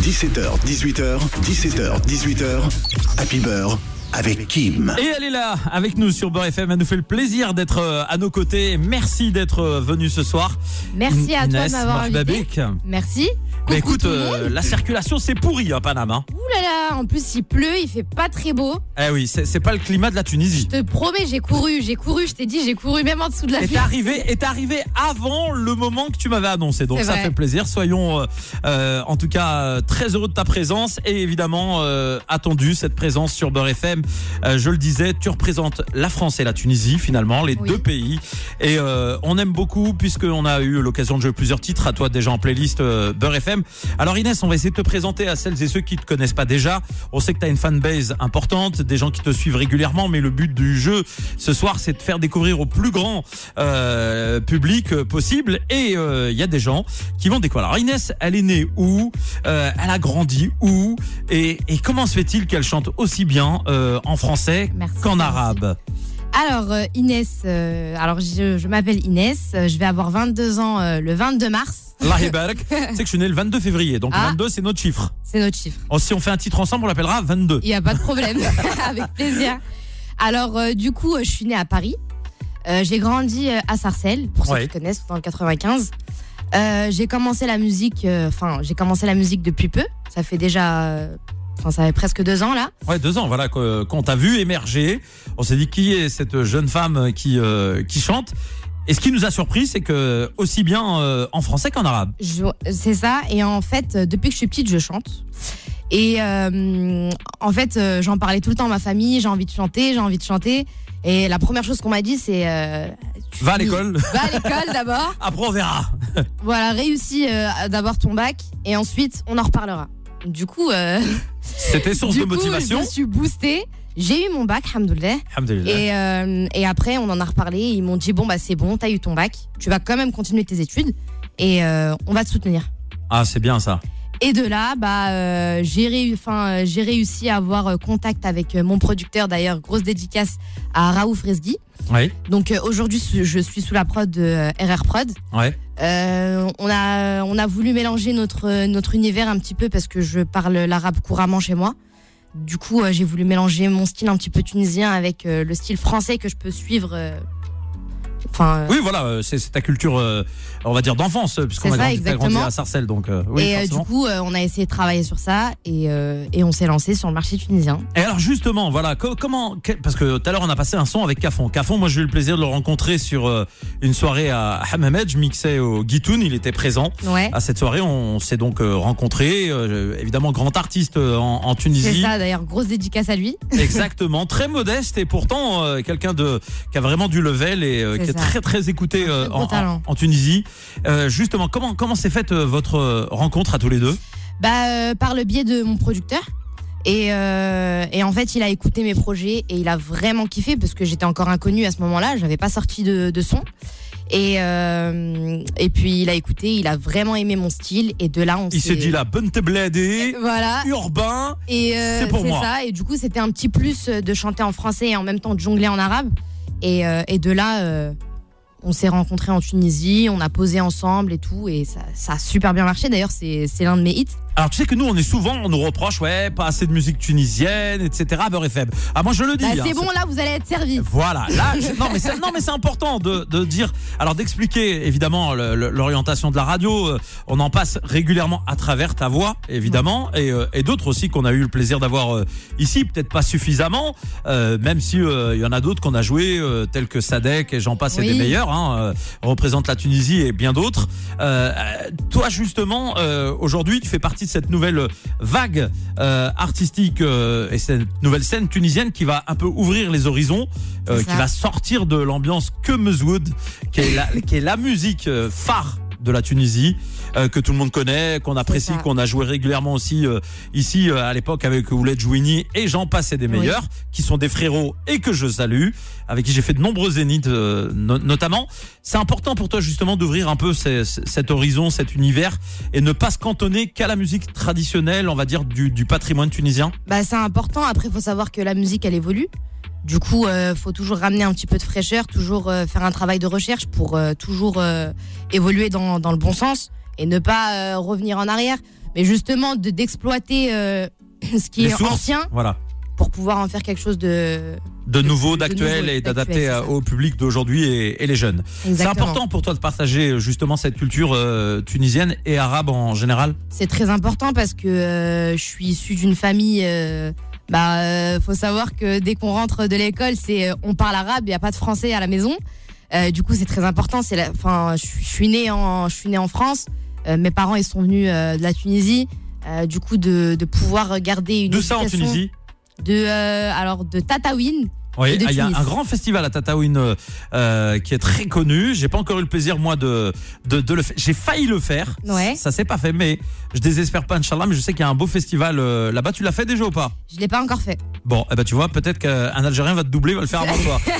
17h, 18h, 17h, 18h, Happy Beurre avec Kim. Et elle est là avec nous sur Beurre FM. Elle nous fait le plaisir d'être euh, à nos côtés. Merci d'être euh, venue ce soir. Merci à toi de Inès m'avoir invité. Merci. Mais écoute, euh, la circulation c'est pourri à. Hein. Ouh là là, en plus il pleut, il fait pas très beau. Eh oui, c'est pas le climat de la Tunisie. Je te promets, j'ai couru, j'ai couru, je t'ai dit, j'ai couru même en dessous de la Et t'es arrivé, et arrivé avant le moment que tu m'avais annoncé. Donc ça vrai. fait plaisir. Soyons euh, euh, en tout cas très heureux de ta présence et évidemment euh, attendu cette présence sur Beurre FM. Euh, je le disais, tu représentes la France et la Tunisie finalement, les Oui. deux pays. Et euh, on aime beaucoup puisqu'on a eu l'occasion de jouer plusieurs titres à toi déjà en playlist euh, Beurre FM. Alors Inès, on va essayer de te présenter à celles et ceux qui te connaissent pas déjà. On sait que tu as une fanbase importante, des gens qui te suivent régulièrement, mais le but du jeu ce soir, c'est de faire découvrir au plus grand euh, public euh, possible. Et euh, il y a des gens qui vont découvrir. Alors Inès, elle est née où? Euh, Elle a grandi où? Et, et comment se fait-il qu'elle chante aussi bien euh, en français qu'en arabe Alors euh, Inès, euh, alors je, je m'appelle Inès, euh, je vais avoir 22 ans euh, le 22 mars. Sais que je suis né le 22 février, donc Ah. 22 c'est notre chiffre. C'est notre chiffre. Oh, si on fait un titre ensemble, on l'appellera 22. Il n'y a pas de problème, avec plaisir. Alors euh, du coup, euh, je suis née à Paris. Euh, j'ai grandi euh, à Sarcelles, pour ceux Ouais. qui connaissent, dans le 95. Euh, j'ai commencé la musique, euh, enfin j'ai commencé la musique depuis peu. Ça fait déjà, euh, enfin ça fait presque deux ans là. Ouais, deux ans, voilà, qu'on t'a vu émerger. On s'est dit qui est cette jeune femme qui, euh, qui chante? Et ce qui nous a surpris, c'est que aussi bien euh, en français qu'en arabe. C'est ça. Et en fait, euh, depuis que je suis petite, je chante. Et euh, en fait, j'en parlais tout le temps à ma famille. J'ai envie de chanter, j'ai envie de chanter. Et la première chose qu'on m'a dit, c'est euh, Va à l'école. Va à l'école d'abord. Après, on verra. Voilà, réussis d'abord ton bac et ensuite on en reparlera. Du coup, euh, C'était source du de coup, motivation. je me suis boostée. J'ai eu mon bac. Et, euh, et après, on en a reparlé. Ils m'ont dit bon bah c'est bon, t'as eu ton bac. Tu vas quand même continuer tes études et euh, on va te soutenir. Ah, c'est bien ça. Et de là, bah, euh, j'ai réu- enfin, euh, j'ai réussi à avoir euh, contact avec mon producteur. D'ailleurs, grosse dédicace à Raouf Resgui. Oui, Donc euh, aujourd'hui, je suis sous la prod de RR Prod. ouais. Euh, on, a, on a voulu mélanger notre, notre univers un petit peu parce que je parle l'arabe couramment chez moi. Du coup, euh, j'ai voulu mélanger mon style un petit peu tunisien avec le style français que je peux suivre. Euh, Enfin, Oui, voilà, euh, c'est ta culture, euh, on va dire, d'enfance, puisqu'on a grandi, à Sarcelles, donc oui, et du coup, on a essayé de travailler sur ça et, et on s'est lancé sur le marché tunisien. Et alors justement, voilà, co- comment, parce que tout à l'heure on a passé un son avec Cafon. Cafon, moi j'ai eu le plaisir de le rencontrer sur une soirée à Hammamed, je mixais au Guitoun, il était présent. Ouais. À cette soirée, on s'est donc rencontrés, évidemment grand artiste en, en C'est Tunisie. ça, d'ailleurs, grosse dédicace à lui. Exactement, très modeste et pourtant quelqu'un de qui a vraiment du level et qui est ça. Très très écouté euh, en, en- talent. en Tunisie. Euh, justement, comment comment s'est faite euh, votre rencontre à tous les deux? Bah, par le biais de mon producteur. Et, et en fait, il a écouté mes projets et il a vraiment kiffé parce que j'étais encore inconnue à ce moment-là. J'avais pas sorti de, de son. Et, euh, et puis, il a écouté, il a vraiment aimé mon style. Et de là, on Il s'est dit là, bonne Voilà. urbain. Et euh, C'est pour moi. ça. Et du coup, c'était un petit plus de chanter en français et en même temps de jongler en arabe. Et, euh, et de là, on s'est rencontrés en Tunisie, on a posé ensemble et tout. Et ça, ça a super bien marché. D'ailleurs, c'est c'est l'un de mes hits. Alors tu sais que nous on est souvent on nous reproche ouais pas assez de musique tunisienne etc Beurre FM. Ah moi je le dis. Bah, hein, c'est bon, là, vous allez être servis. Voilà, là, je- non mais c'est non mais c'est important de, de dire, alors d'expliquer évidemment le- le- l'orientation de la radio. euh, On en passe régulièrement à travers ta voix, évidemment, et, euh, et d'autres aussi qu'on a eu le plaisir d'avoir euh, ici, peut-être pas suffisamment, euh, même si euh, il y en a d'autres qu'on a joué, euh, tels que Sadek et j'en passe et des meilleurs, hein, euh, représente la Tunisie et bien d'autres. Toi justement, euh, aujourd'hui, tu fais partie de cette nouvelle vague euh, artistique euh, et cette nouvelle scène tunisienne qui va un peu ouvrir les horizons, euh, qui va sortir de l'ambiance que Mezwood, qui est la, qui est la musique euh, phare de la Tunisie. euh, que tout le monde connaît, qu'on apprécie, qu'on a joué régulièrement aussi euh, ici euh, à l'époque avec Ouled Jouini et j'en passe et des Oui. meilleurs, qui sont des frérots et que je salue, avec qui j'ai fait de nombreux zéniths euh, no- notamment. C'est important pour toi justement d'ouvrir un peu ces- ces- cet horizon, cet univers et ne pas se cantonner qu'à la musique traditionnelle, on va dire du, du patrimoine tunisien? Bah, c'est important. Après, il faut savoir que la musique, elle évolue. Du coup, euh, faut toujours ramener un petit peu de fraîcheur, toujours euh, faire un travail de recherche pour euh, toujours euh, évoluer dans, dans le bon sens et ne pas euh, revenir en arrière. mais justement de d'exploiter euh, ce qui Les est sources. ancien Voilà. pour pouvoir en faire quelque chose de De nouveau, d'actuel et d'adapté au public d'aujourd'hui et, et les jeunes. C'est important pour toi de partager euh, justement cette culture euh, tunisienne et arabe en général? C'est très important parce que euh, je suis issue d'une famille. euh, bah, faut savoir que dès qu'on rentre de l'école, c'est on parle arabe, il y a pas de français à la maison. Du coup, c'est très important. C'est, enfin, je suis née en, je suis née en France. Euh, mes parents, ils sont venus euh, de la Tunisie. Euh, du coup, de, de pouvoir garder une D'où ça en Tunisie? De, alors, de Tataouine. Oui, ah, il y a un grand festival à Tataouine euh, euh, qui est très connu. J'ai pas encore eu le plaisir moi de de, de le faire. J'ai failli le faire. Ouais. Ça s'est pas fait, mais je désespère pas, Inch'Allah. Mais je sais qu'il y a un beau festival euh, là-bas. Tu l'as fait déjà ou pas? Je l'ai pas encore fait. Bon, eh ben tu vois, peut-être qu'un Algérien va te doubler, va le faire avant toi.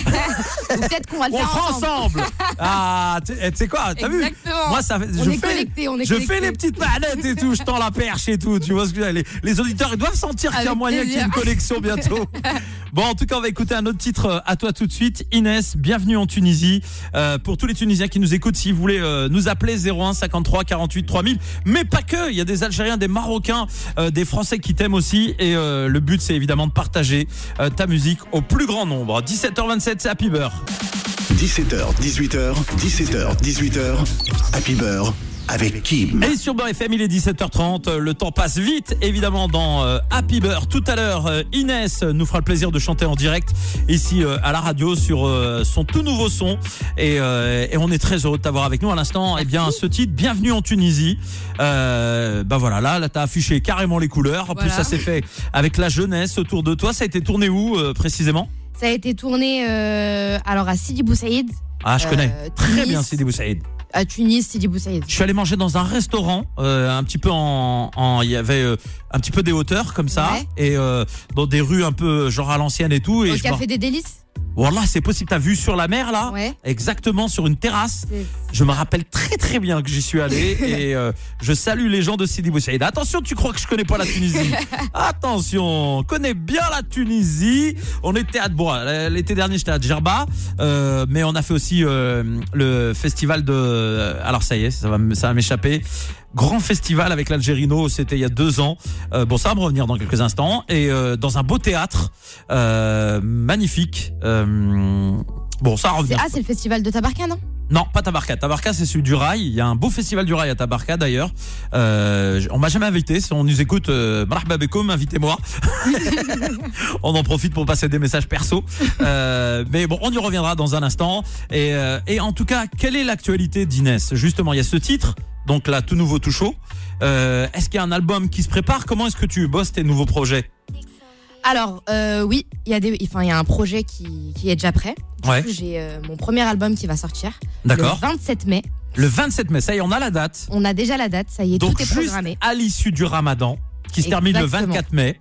Ou peut-être qu'on va le On faire ensemble. ensemble. Ah, tu eh, tu sais quoi T'as vu? Moi, ça on je est fais. connectés, on est Je connectés. fais les petites manettes et tout, je tends la perche et tout. Tu vois ce que je veux dire les, les auditeurs, ils doivent sentir qu'il y a moyen qu'il y ait une connexion bientôt. Bon, en tout cas, on va écouter un autre titre euh, à toi tout de suite. Inès, bienvenue en Tunisie. Euh, pour tous les Tunisiens qui nous écoutent, si vous voulez euh, nous appeler 01 53 48 3000. Mais pas que, il y a des Algériens, des Marocains, euh, des Français qui t'aiment aussi. Et euh, le but, c'est évidemment de partager euh, ta musique au plus grand nombre. 17h27, c'est Happy Beurre. 17h, 18h, 17h, 18h. Happy Beurre avec Kim. Et sur Beurre FM, il est 17h30. euh, Le temps passe vite, évidemment, dans euh, Happy Beurre. Tout à l'heure, euh, Inès nous fera le plaisir de chanter en direct ici euh, à la radio sur euh, son tout nouveau son. Et, euh, et on est très heureux de t'avoir avec nous à l'instant. Eh bien, ce titre, Bienvenue en Tunisie. Euh, bah voilà, là, là t'as affiché carrément les couleurs. En plus, ça s'est fait avec la jeunesse autour de toi. Ça a été tourné où euh, précisément? Ça a été tourné euh, alors à Sidi Bou Saïd, Ah, je Euh, connais. Très Tunis. bien, Sidi Boussaïd. à Tunis, Sidi Bou Saïd. Je suis allé manger dans un restaurant, euh, un petit peu en, en- il y avait euh, un petit peu des hauteurs comme ça, Ouais. et euh, dans des rues un peu genre à l'ancienne et tout. Et Au je Café des Délices? Wallah, c'est possible. T'as vu sur la mer là, Ouais. exactement sur une terrasse. Je me rappelle très très bien que j'y suis allé et euh, je salue les gens de Sidi Bou Saïd. Attention, tu crois que je connais pas la Tunisie? Attention, on connaît bien la Tunisie. On était à bon, l'été dernier j'étais à Djerba, euh, mais on a fait aussi euh, le festival de. Alors ça y est, ça va, ça va m'échapper. Grand festival avec l'Algérino, c'était il y a deux ans. Euh, bon, ça va me revenir dans quelques instants. Et euh, dans un beau théâtre, euh, magnifique. Euh, bon, ça va revenir. Ah, c'est le festival de Tabarka, non? Non, pas Tabarka. Tabarka, c'est celui du rail. Il y a un beau festival du rail à Tabarka d'ailleurs. Euh, on m'a jamais invité. Si on nous écoute, euh, invitez-moi. on en profite pour passer des messages perso. Euh, mais bon, on y reviendra dans un instant. Et, euh, et en tout cas, quelle est l'actualité d'Inès? Justement, il y a ce titre. Donc là, tout nouveau, tout chaud. Euh, est-ce qu'il y a un album qui se prépare? Comment est-ce que tu bosses tes nouveaux projets? Alors, euh, oui, il y, a des- enfin, il y a un projet qui, qui est déjà prêt. Du Ouais. coup, j'ai euh, mon premier album qui va sortir. D'accord. Le 27 mai. Le 27 mai, ça y est, on a la date. On a déjà la date, ça y est, Donc tout est juste programmé. à l'issue du Ramadan, qui se termine le Exactement. 24 mai.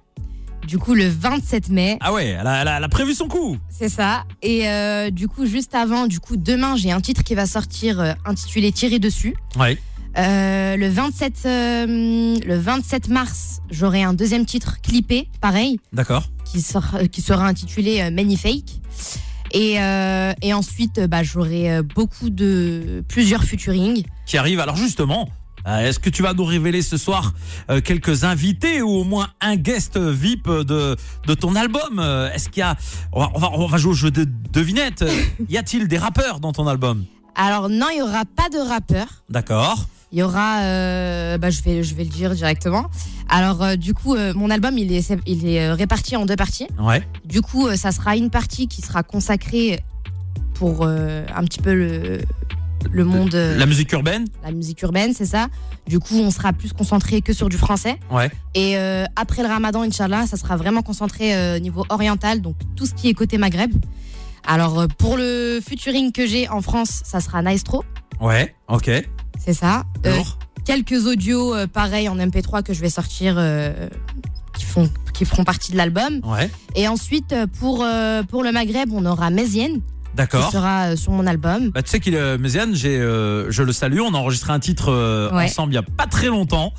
Du coup, le 27 mai, Ah ouais, elle a, elle a- elle a prévu son coup. c'est ça. Et euh, du coup, juste avant, du coup, demain, j'ai un titre qui va sortir intitulé Tirer dessus. Ouais. Euh, le 27, euh, le 27 mars, j'aurai un deuxième titre clippé, pareil, D'accord. qui, sort- qui sera intitulé euh, Magnifique. Et, euh, et ensuite, euh, bah, j'aurai euh, beaucoup de plusieurs featuring. Qui arrive. Alors justement, euh, est-ce que tu vas nous révéler ce soir euh, quelques invités ou au moins un guest VIP de, de ton album? Euh, Est-ce qu'il y a... On va, on va, on va jouer au jeu de devinette. Euh, y a-t-il des rappeurs dans ton album? Alors non, il y aura pas de rappeur. D'accord. Il y aura, euh, bah, je vais, je vais le dire directement. Alors euh, du coup, euh, mon album il est, il est réparti en deux parties. Ouais. Du coup, ça sera une partie qui sera consacrée pour un petit peu le, le monde, La musique urbaine la musique urbaine, c'est ça. Du coup, on sera plus concentré que sur du français. Ouais. Et euh, après le Ramadan, Inch'Allah, ça sera vraiment concentré euh, au niveau oriental, donc tout ce qui est côté Maghreb. Alors euh, pour le featuring que j'ai en France, ça sera Naestro, Ouais. Ok. C'est ça. Euh, quelques audios euh, pareils en MP3 que je vais sortir euh, qui font qui feront partie de l'album. Ouais. Et ensuite pour euh, pour le Maghreb, on aura Mézienne qui D'accord. sera euh, sur mon album. Bah, tu sais qu'il est Méziane, j'ai, je le salue. On a enregistré un titre Ouais. ensemble il y a pas très longtemps.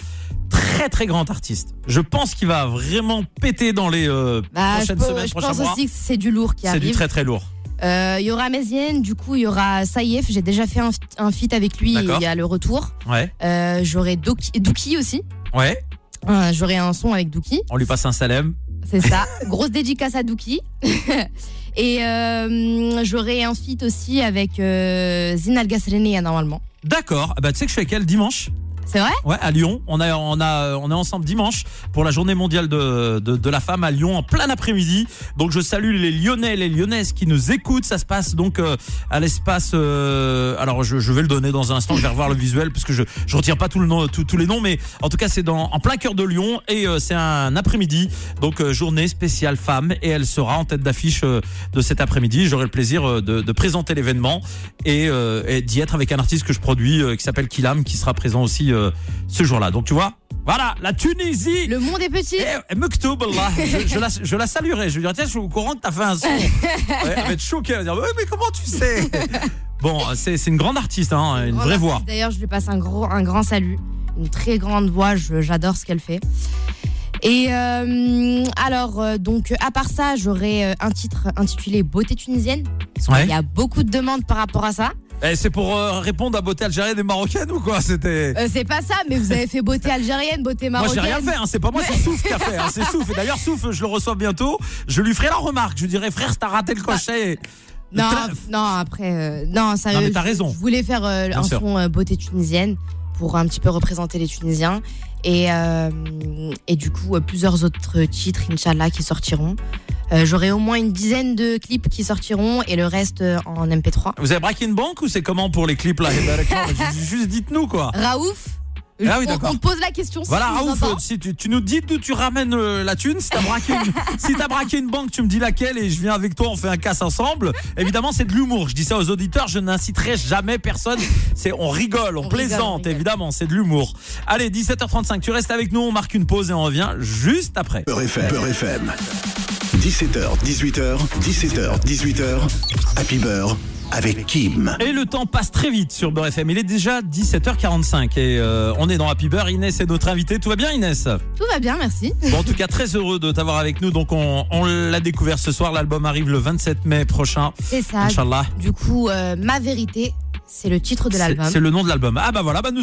Très très grand artiste. Je pense qu'il va vraiment péter dans les Bah, je, prochaines peux- semaines, je prochains pense mois. aussi que c'est du lourd qui C'est du arrive. très très lourd. Euh, Il y aura Mézienne, du coup, il y aura Saïef. J'ai déjà fait un, un feat avec lui et il y a le retour. Ouais. Euh, J'aurai Doki, Dookie aussi. Ouais. Euh, J'aurai un son avec Dookie. On lui passe un salem. C'est ça. Grosse dédicace à Dookie. et euh, j'aurai un feat aussi avec euh, Zinal Gasrenia normalement. D'accord. Ah Bah, tu sais que je suis avec elle dimanche. C'est vrai? Ouais, à Lyon. On a, on a, on est ensemble dimanche pour la journée mondiale de, de, de la femme à Lyon en plein après-midi. Donc je salue les Lyonnais, les Lyonnaises qui nous écoutent. Ça se passe donc euh, à l'espace. euh, alors je, je vais le donner dans un instant. Je vais revoir le visuel parce que je, je retiens pas tout le nom, tous les noms, mais en tout cas c'est dans en plein cœur de Lyon et euh, c'est un après-midi. Donc euh, journée spéciale femme et elle sera en tête d'affiche de cet après-midi. J'aurai le plaisir de, de présenter l'événement et, d'y être avec un artiste que je produis qui s'appelle Kilam qui sera présent aussi euh, ce jour-là. Donc tu vois, voilà, la Tunisie. Le monde est petit. Eh, eh, Mektoub, Allah. je, je la, je la saluerai. Je lui dirai, tiens, je suis au courant que t'as fait un son. Elle va être choquée. Elle va dire, mais comment tu sais? Bon, c'est une grande artiste, hein, une vraie artiste. voix. D'ailleurs, je lui passe un, gros, un grand salut. Une très grande voix. J'adore ce qu'elle fait. Et euh, alors, euh, donc, à part ça, j'aurai un titre intitulé Beauté tunisienne. Parce Ouais. y a beaucoup de demandes par rapport à ça. Eh, c'est pour euh, répondre à beauté algérienne et marocaine ou quoi C'était? Euh, c'est pas ça, mais vous avez fait beauté algérienne, beauté Moi, j'ai marocaine. rien fait, hein, c'est pas moi, c'est Souf qui a fait. hein, c'est Souf. Et d'ailleurs, Souf, je le reçois bientôt. Je lui ferai la remarque. Je lui dirai, frère, t'as raté le crochet. Non, Très- non, après, euh, non, sérieux. Non, mais t'as raison. Je voulais faire un sûr. son beauté tunisienne pour un petit peu représenter les Tunisiens. Et, et du coup, plusieurs autres titres, Inch'Allah, qui sortiront. Euh, J'aurai au moins une dizaine de clips qui sortiront et le reste euh, en MP3. Vous avez braqué une banque ou c'est comment pour les clips là? Eh ben, Juste dites-nous quoi. Raouf? Ah oui, on- pose la question. si Voilà, tu Raouf, si tu, tu nous dis d'où tu ramènes euh, la thune, si t'as braqué, une, si braqué une banque, tu me dis laquelle et je viens avec toi, on fait un casse ensemble. Évidemment, c'est de l'humour. Je dis ça aux auditeurs, je n'inciterai jamais personne. C'est, on rigole, on, On rigole, plaisante, on rigole. évidemment, c'est de l'humour. Allez, 17h35, tu restes avec nous, on marque une pause et on revient juste après. Beurre FM. Beurre FM. 17h, 18h, 17h, 18h. Happy Beurre avec Kim. Et le temps passe très vite sur Beurre FM. Il est déjà 17h45 et euh, on est dans Happy Beurre. Inès est notre invitée. Tout va bien, Inès? Tout va bien, merci. Bon, en tout cas, très heureux de t'avoir avec nous. Donc, on, on l'a découvert ce soir. L'album arrive le 27 mai prochain. C'est ça. Inch'Allah. Du coup, euh, Ma Vérité, c'est le titre de l'album. c'est le nom de l'album. Ah bah voilà, bah nous,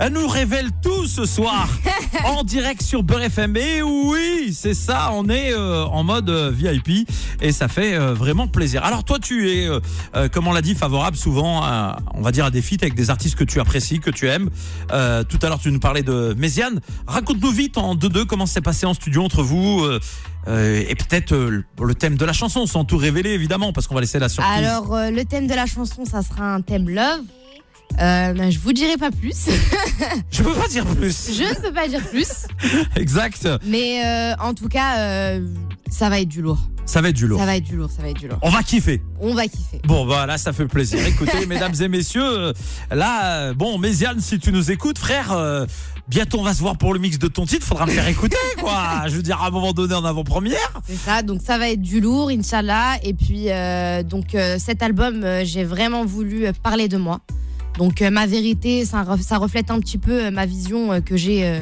elle nous révèle tout ce soir en direct sur Beurre FM. Et oui, c'est ça, on est euh, en mode euh, VIP et ça fait euh, vraiment plaisir. Alors toi, tu es, comme on l'a dit, favorable souvent, à, on va dire, à des feats avec des artistes que tu apprécies, que tu aimes. Tout à l'heure, tu nous parlais de Méziane. Raconte-nous vite en deux-deux comment c'est passé en studio entre vous. Euh, et peut-être euh, le- thème de la chanson, sans tout révéler évidemment, parce qu'on va laisser la surprise. Alors, euh, le thème de la chanson, ça sera un thème love. Euh, ben, je vous dirai pas plus. Je peux pas dire plus. je ne peux pas dire plus. Exact. Mais euh, en tout cas, euh, ça va être du lourd. Ça va être du lourd. Ça va être du lourd, ça va être du lourd. On va kiffer. On va kiffer. Bon, bah là, ça fait plaisir. Écoutez, mesdames et messieurs, là, bon, Méziane, si tu nous écoutes, frère, bientôt on va se voir pour le mix de ton titre. Faudra me faire écouter, quoi. Je veux dire, à un moment donné, en avant-première. C'est ça, donc ça va être du lourd, Inch'Allah. Et puis, euh, donc euh, cet album, euh, j'ai vraiment voulu parler de moi. Donc, ma vérité, ça, ça reflète un petit peu ma vision que j'ai.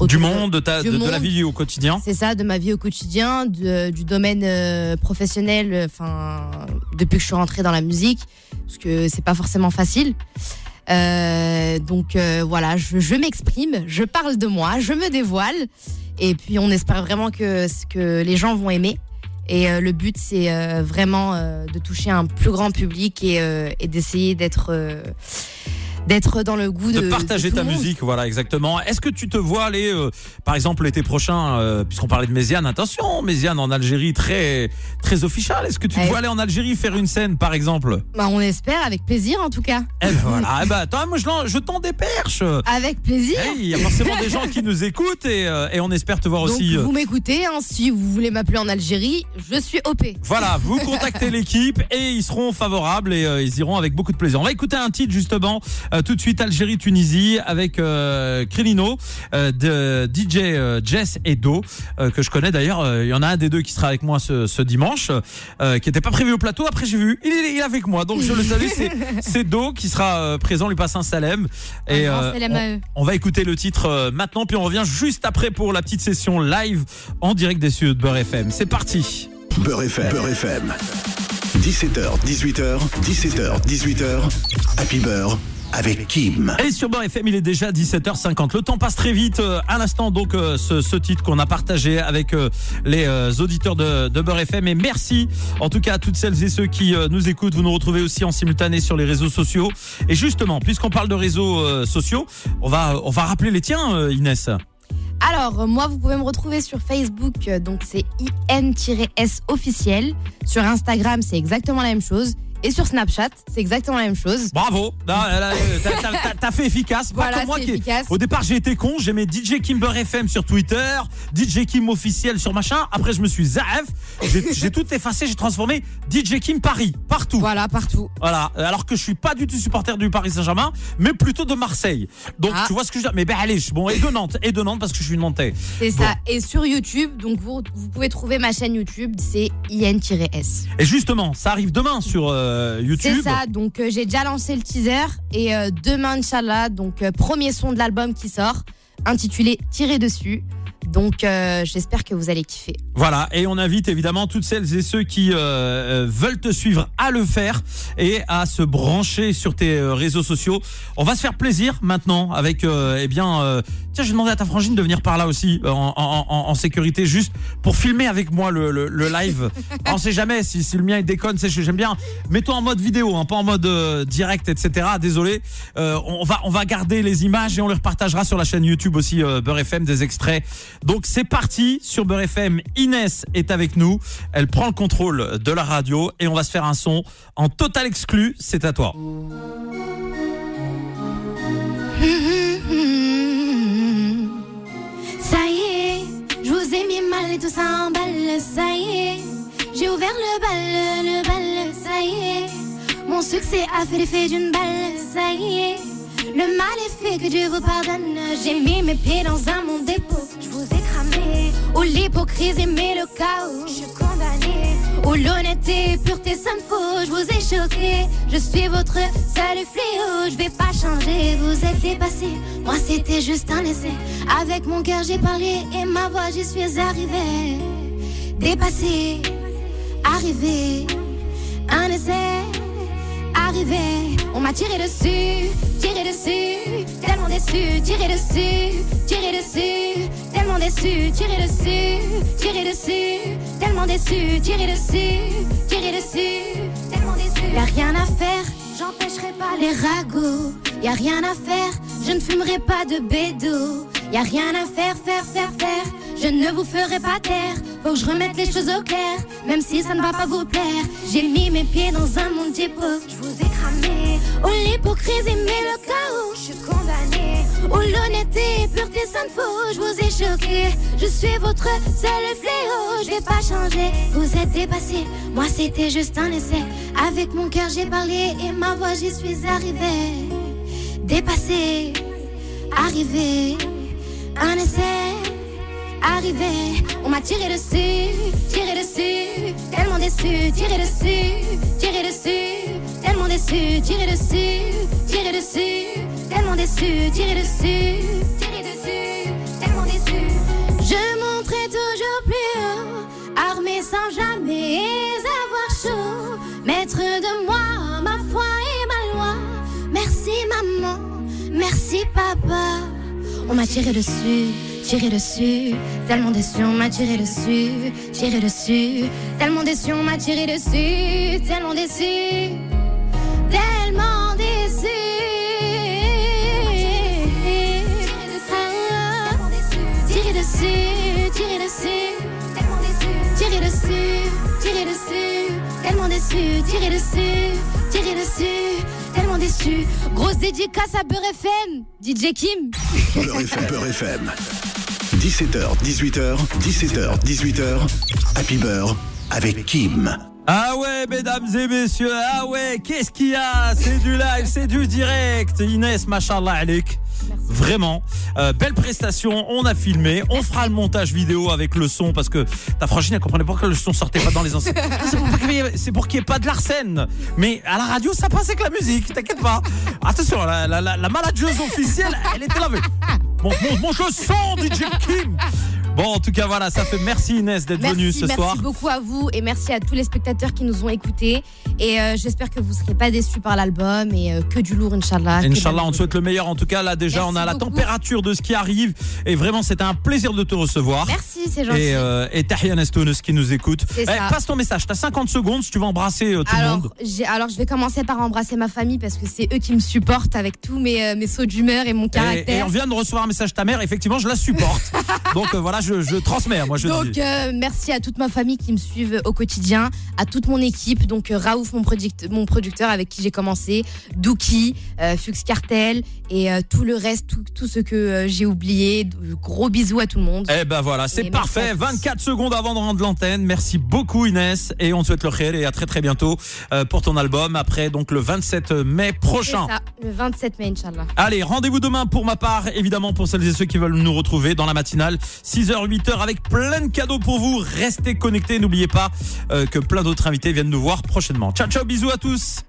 Du de- monde, de, ta, du de, de la vie au quotidien. C'est ça, de ma vie au quotidien, de- du domaine euh, professionnel, enfin, depuis que je suis rentrée dans la musique, parce que c'est pas forcément facile. Euh, donc euh, voilà, je, m'exprime, je parle de moi, je me dévoile, et puis on espère vraiment que, que les gens vont aimer. Et euh, le but, c'est vraiment de toucher un plus grand public et, d'essayer d'être d'être dans le goût de, De partager ta musique, voilà, exactement. Est-ce que tu te vois aller, euh, par exemple, l'été prochain, euh, puisqu'on parlait de Méziane, attention, Méziane en Algérie, très, très official. Est-ce que tu te Ouais. vois aller en Algérie faire une scène, par exemple? Bah, on espère, avec plaisir en tout cas. Eh ben voilà, eh ben, attends, moi je, je tends des perches. Avec plaisir. Hey, Il y a forcément des gens qui nous écoutent et, euh, et on espère te voir Donc aussi. vous m'écoutez, hein, si vous voulez m'appeler en Algérie, je suis OP. Voilà, vous contactez l'équipe et ils seront favorables et ils iront avec beaucoup de plaisir. On va écouter un titre justement euh, tout de suite Algérie-Tunisie avec euh, Krelino euh, de DJ euh, Jess et Do euh, que je connais d'ailleurs. euh, Il y en a un des deux qui sera avec moi ce, ce dimanche euh, qui n'était pas prévu au plateau. Après j'ai vu, il est, il est avec moi donc je le salue. C'est, Do qui sera euh, présent, lui passe un salem. Et Un euh, on- à eux. on va écouter le titre euh, maintenant, puis on revient juste après pour la petite session live en direct des studios de Beurre FM. C'est parti. Beurre FM. Beurre FM. 17h, 18h, 17h, 18h, Happy Beurre avec Kim. Et sur Beurre FM, il est déjà 17h50. Le temps passe très vite. Euh, À l'instant, donc, euh, ce, ce titre qu'on a partagé avec euh, les auditeurs de, de Beurre FM. Et merci, en tout cas, à toutes celles et ceux qui nous écoutent. Vous nous retrouvez aussi en simultané sur les réseaux sociaux. Et justement, puisqu'on parle de réseaux sociaux, on va, on va rappeler les tiens, Inès. Alors, moi, vous pouvez me retrouver sur Facebook, donc c'est IN-S officiel. Sur Instagram, c'est exactement la même chose. Et sur Snapchat, c'est exactement la même chose. Bravo. T'as fait efficace. Pas Voilà, comme moi qui. efficace. Au départ, j'ai été con. J'ai mis DJ Kimber FM sur Twitter, DJ Kim officiel sur machin. Après, je me suis zaef. J'ai tout effacé. J'ai transformé DJ Kim Paris partout. Voilà, partout. Voilà. Alors que je suis pas du tout supporter du Paris Saint-Germain, mais plutôt de Marseille. Donc, Ah. tu vois ce que je veux dire? Mais ben allez, je- bon, et de Nantes, et de Nantes parce que je suis Nantais. C'est Bon. ça. Et sur YouTube, donc vous, vous pouvez trouver ma chaîne YouTube, c'est IN-S. Et justement, ça arrive demain sur euh, YouTube. C'est ça, donc euh, j'ai déjà lancé le teaser et euh, demain, Inch'Allah, donc euh, premier son de l'album qui sort, intitulé Tirer dessus. Donc euh, j'espère que vous allez kiffer. Voilà, et on invite évidemment toutes celles et ceux qui euh, euh, veulent te suivre à le faire et à se brancher sur tes euh, réseaux sociaux. On va se faire plaisir maintenant avec, euh, eh bien, euh, tiens, j'ai demandé à ta frangine de venir par là aussi en, en- en- en sécurité, juste pour filmer avec moi le, le- le live. on sait jamais si, si le mien il déconne, c'est j'aime bien. Mets-toi en mode vidéo, hein, pas en mode direct, etc. Désolé, Euh, on va on va garder les images et on les repartagera sur la chaîne YouTube aussi euh, Beurre FM des extraits. Donc c'est parti sur Beurre FM. Inès est avec nous. Elle prend le contrôle de la radio et on va se faire un son en total exclu. C'est à toi. Ça y est, je vous ai mis mal et tout ça en balle, ça y est. J'ai ouvert le bal, le bal, ça y est. Mon succès a fait l'effet d'une balle, ça y est. Le mal est fait, que Dieu vous pardonne. J'ai mis mes pieds dans un Où l'hypocrisie met le chaos, je suis condamnée. Où l'honnêteté et pureté sonnent faux, je vous ai choqué. Je suis votre seul fléau, je vais pas changer, vous êtes dépassé. Moi c'était juste un essai. Avec mon cœur j'ai parlé et ma voix j'y suis arrivée. Dépassé, arrivé, un essai, On m'a tiré dessus, tiré dessus, tellement déçu, tiré dessus, tiré dessus, tellement déçu, tiré dessus, tiré dessus, tellement déçu, tiré dessus, tiré dessus, tellement déçu. Y'a rien à faire, j'empêcherai pas les ragots. Y a rien à faire, je ne fumerai pas de bédo. Y a rien à faire, faire, faire, faire. Je ne vous ferai pas taire. Faut que je remette les choses au clair, même si ça ne va pas vous plaire. J'ai mis mes pieds dans un monde d'époque, je vous ai cramé. Où l'hypocrisie met le chaos, je suis condamnée. Où l'honnêteté et pureté sonne faux, je vous ai choqué. Je suis votre seul fléau, je vais pas changer. Vous êtes dépassé, moi c'était juste un essai. Avec mon cœur j'ai parlé et ma voix j'y suis arrivée. Dépassé, arrivé, un essai arrivé, on m'a tiré dessus, tiré dessus, tellement déçu, tiré dessus, tiré dessus, tellement déçu, tiré dessus, tiré dessus, tellement déçu, tiré dessus, tiré dessus, tellement déçu. Je monterai toujours plus haut, armé sans jamais avoir chaud, maître de moi, ma foi et ma loi. Merci maman, merci papa. On m'a tiré dessus, tiré dessus, tellement déçu, on m'a tiré dessus, tiré dessus, tellement déçu, on m'a tiré dessus, tellement déçu, tellement déçu. Tiré dessus, tiré dessus, tellement déçu, tiré dessus, tiré dessus, tellement déçu, tiré dessus, tiré dessus, tellement déçu. Grosse dédicace à Beurre FM, DJ Kim. Beurre FM. Beurre FM. 17h, 18h, 17h, 18h, Happy Beurre avec Kim. Ah ouais, mesdames et messieurs, ah ouais, qu'est-ce qu'il y a? C'est du live, c'est du direct. Inès, machallah alik. Vraiment, Euh, belle prestation. On a filmé, on fera le montage vidéo avec le son parce que ta frangine elle comprenait pas que le son sortait pas dans les enceintes. C'est pour qu'il ait- n'y ait pas de l'arsène. Mais à la radio, ça passe avec la musique, t'inquiète pas. Attention, la, la, la, la manageuse officielle, elle était là. Avec- Mon, mon, mon le son, DJ Kim. Bon, en tout cas, voilà, ça fait merci Inès d'être venue Merci, ce merci soir. beaucoup à vous et merci à tous les spectateurs qui nous ont écoutés. Et euh, j'espère que vous ne serez pas déçus par l'album et euh, que du lourd, Inch'Allah. Inch'Allah, on te souhaite le meilleur. En tout cas, là, déjà, Merci on a la température de ce qui arrive. Et vraiment, c'était un plaisir de te recevoir. Merci, c'est gentil. Et, euh, et Tahia qui nous écoute. Eh, passe ton message. T'as 50 secondes si tu veux embrasser euh, tout le alors, monde. j'ai- alors, je vais commencer par embrasser ma famille parce que c'est eux qui me supportent avec tous mes, mes sauts d'humeur et mon Et, et caractère. on vient de recevoir un message de ta mère. Effectivement, je la supporte. Donc euh, voilà, je, je transmets. Moi, je Donc dis. euh, merci à toute ma famille qui me suivent au quotidien, à toute mon équipe, donc euh, Raouf mon, product- mon producteur avec qui j'ai commencé, Dookie, euh, Fux Cartel et euh, tout le reste, tout, tout ce que j'ai oublié. Gros bisous à tout le monde. Eh ben voilà, c'est parfait. à tous. 24 secondes avant de rendre l'antenne. Merci beaucoup Inès et on te souhaite le khair et à très très bientôt pour ton album après donc le 27 mai prochain. ça, le 27 mai, Inch'Allah. Allez, rendez-vous demain pour ma part, évidemment pour celles et ceux qui veulent nous retrouver dans la matinale, 6h, 8h avec plein de cadeaux pour vous. Restez connectés, n'oubliez pas euh, que plein d'autres invités viennent nous voir prochainement. Ciao, ciao, bisous à tous.